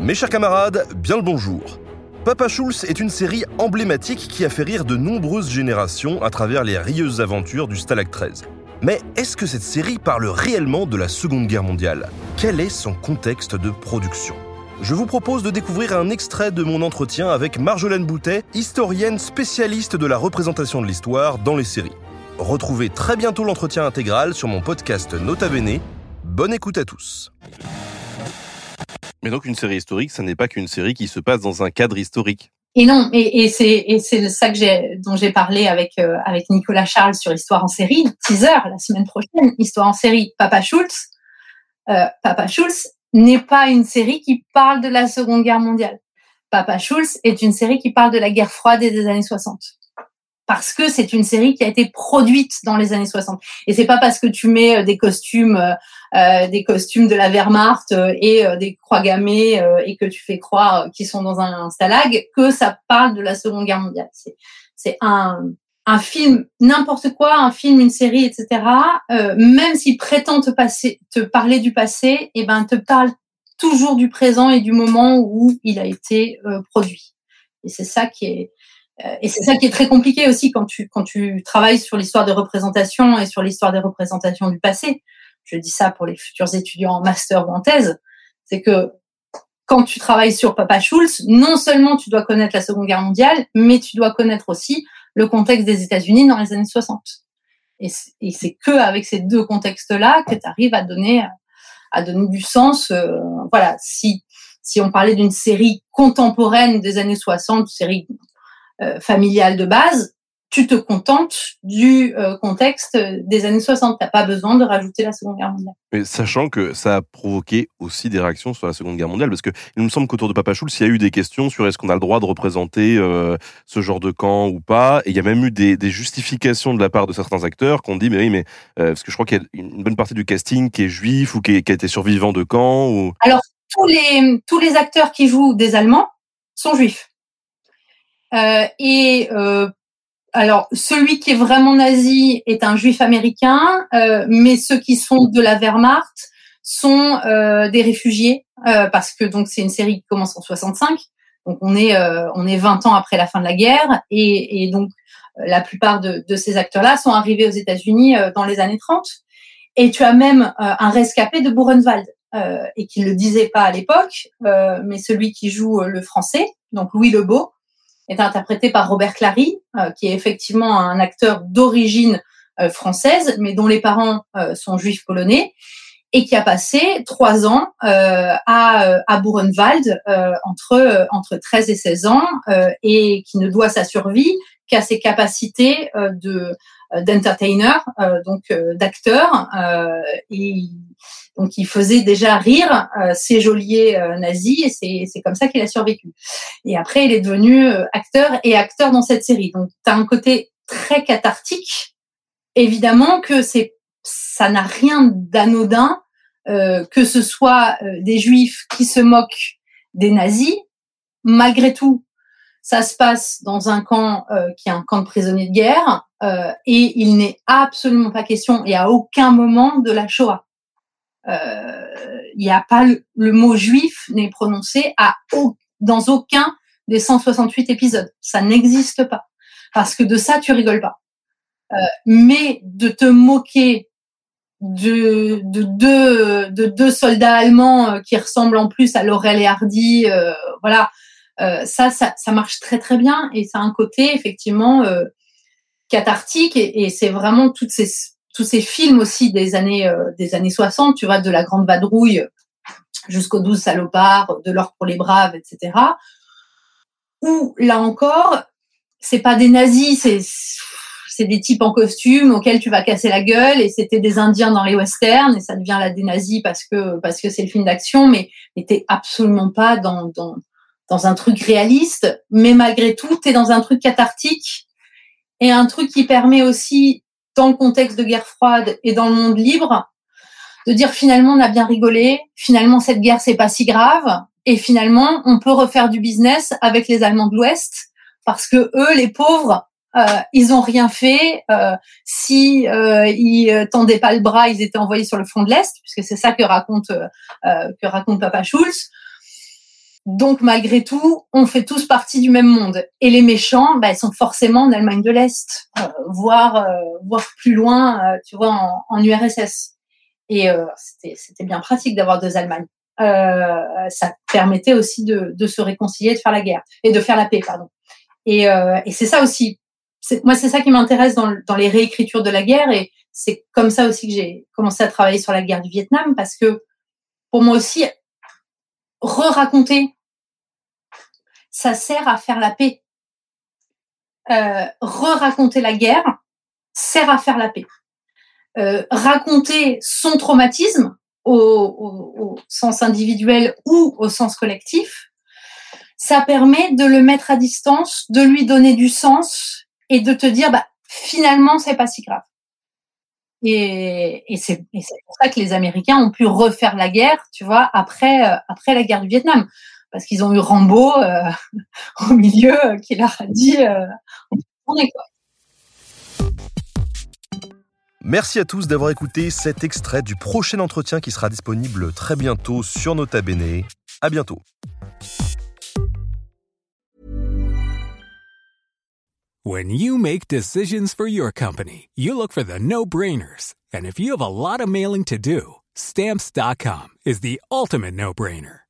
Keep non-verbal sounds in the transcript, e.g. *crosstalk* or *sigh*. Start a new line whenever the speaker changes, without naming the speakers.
Mes chers camarades, bien le bonjour. Papa Schulz est une série emblématique qui a fait rire de nombreuses générations à travers les rieuses aventures du Stalag 13. Mais est-ce que cette série parle réellement de la Seconde Guerre mondiale? Quel est son contexte de production? Je vous propose de découvrir un extrait de mon entretien avec Marjolaine Boutet, historienne spécialiste de la représentation de l'histoire dans les séries. Retrouvez très bientôt l'entretien intégral sur mon podcast Nota Bene. Bonne écoute à tous. Mais donc une série historique, ça n'est pas qu'une série qui se passe dans un cadre historique.
Et non, et, c'est et c'est ça que dont j'ai parlé avec euh, avec Nicolas Charles sur Histoire en série, teaser la semaine prochaine, Histoire en série, Papa Schultz. Euh, Papa Schultz n'est pas une série qui parle de la Seconde Guerre mondiale. Papa Schultz est une série qui parle de la guerre froide et des années 60 parce que c'est une série qui a été produite dans les années 60. Et c'est pas parce que tu mets euh, des costumes, euh, euh, des costumes de la Wehrmacht et des croix gammées et que tu fais croire qu'ils sont dans un, stalag que ça parle de la Seconde Guerre mondiale. C'est, un, un film, n'importe quoi, un film, une série, etc. même s'il prétend te passer, te parler du passé, et eh ben te parle toujours du présent et du moment où il a été produit. Et c'est ça qui est, euh, et c'est ça qui est très compliqué aussi quand tu, quand tu travailles sur l'histoire des représentations et sur l'histoire des représentations du passé. Je dis ça pour les futurs étudiants en master ou en thèse. C'est que quand tu travailles sur Papa Schulz, non seulement tu dois connaître la Seconde Guerre mondiale, mais tu dois connaître aussi le contexte des États-Unis dans les années 60. Et c'est que avec ces deux contextes-là que tu arrives à donner, à donner du sens. Euh, voilà, si si on parlait d'une série contemporaine des années 60, série euh, familiale de base, tu te contentes du euh, contexte des années 60. T'as pas besoin de rajouter la Seconde Guerre mondiale.
Mais sachant que ça a provoqué aussi des réactions sur la Seconde Guerre mondiale, parce que il me semble qu'autour de Papa Schulz, il y a eu des questions sur est-ce qu'on a le droit de représenter euh, ce genre de camp ou pas, et il y a même eu des, des justifications de la part de certains acteurs qui ont dit mais oui mais parce que je crois qu'il y a une bonne partie du casting qui est juif ou qui, qui a été survivant de camp ou.
Alors tous les tous les acteurs qui jouent des Allemands sont juifs. Euh, et euh, alors, celui qui est vraiment nazi est un juif américain, euh, mais ceux qui sont de la Wehrmacht sont euh, des réfugiés, euh, parce que donc c'est une série qui commence en 65, donc on est euh, on est 20 ans après la fin de la guerre, et, et donc la plupart de, de ces acteurs-là sont arrivés aux États-Unis dans les années 30. Et tu as même un rescapé de Buchenwald, et qui le disait pas à l'époque, mais celui qui joue le français, donc Louis Lebeau, est interprété par Robert Clary, euh, qui est effectivement un acteur d'origine euh, française, mais dont les parents euh, sont juifs polonais, et qui a passé trois ans à, à Buchenwald entre, entre 13 et 16 ans, et qui ne doit sa survie qu'à ses capacités de d'entertainer, donc d'acteur, et donc, il faisait déjà rire euh, ces geôliers euh, nazis et c'est comme ça qu'il a survécu. Et après, il est devenu euh, acteur et acteur dans cette série. Donc, tu as un côté très cathartique. Évidemment que c'est ça n'a rien d'anodin que ce soit des juifs qui se moquent des nazis. Malgré tout, ça se passe dans un camp qui est un camp de prisonniers de guerre et il n'est absolument pas question et à aucun moment de la Shoah il euh, n'y a pas le, mot juif n'est prononcé à, dans aucun des 168 épisodes. Ça n'existe pas. Parce que de ça, tu rigoles pas. Euh, mais de te moquer de, de, deux, de deux soldats allemands euh, qui ressemblent en plus à Laurel et Hardy, euh, voilà, euh, ça, ça, ça, marche très très bien et ça a un côté effectivement cathartique et, et c'est vraiment toutes ces tous ces films aussi des années euh, des années 60, tu vois, de la Grande Vadrouille jusqu'aux douze salopards, de l'or pour les braves, etc. Où là encore, c'est pas des nazis, c'est c'est des types en costume auxquels tu vas casser la gueule et c'était des Indiens dans les westerns et ça devient la dénazie parce que parce que c'est le film d'action, mais t'es absolument pas dans, dans dans un truc réaliste, mais malgré tout, tu es dans un truc cathartique et un truc qui permet aussi, dans le contexte de guerre froide et dans le monde libre, de dire finalement on a bien rigolé, finalement cette guerre c'est pas si grave, et finalement on peut refaire du business avec les Allemands de l'Ouest parce que eux, les pauvres, euh, ils ont rien fait. Euh, si euh, ils tendaient pas le bras, ils étaient envoyés sur le front de l'Est, puisque c'est ça que raconte euh, que raconte Papa Schulz. Donc malgré tout, on fait tous partie du même monde. Et les méchants, bah, ils sont forcément en Allemagne de l'Est, euh, voire euh, voire plus loin, euh, tu vois, en, en URSS. Et c'était bien pratique d'avoir deux Allemagnes. ça permettait aussi de, de, se réconcilier, de faire la guerre et de faire la paix, pardon. Et, et c'est ça aussi. Moi, c'est ça qui m'intéresse dans, dans les réécritures de la guerre, et c'est comme ça aussi que j'ai commencé à travailler sur la guerre du Vietnam, parce que pour moi aussi, re-raconter ça sert à faire la paix. Euh, re-raconter la guerre sert à faire la paix. Euh, raconter son traumatisme au, sens individuel ou au sens collectif, ça permet de le mettre à distance, de lui donner du sens et de te dire, bah, finalement, c'est pas si grave. Et, c'est pour ça que les Américains ont pu refaire la guerre, tu vois, après, euh, après la guerre du Vietnam parce qu'ils ont eu Rambo euh, *laughs* au milieu euh, qui leur a dit euh, on est quoi.
Merci à tous d'avoir écouté cet extrait du prochain entretien qui sera disponible très bientôt sur Nota Bene. À bientôt.
When you make decisions for your company, you look for the no-brainers. And if you have a lot of mailing to do, stamps.com is the ultimate no-brainer.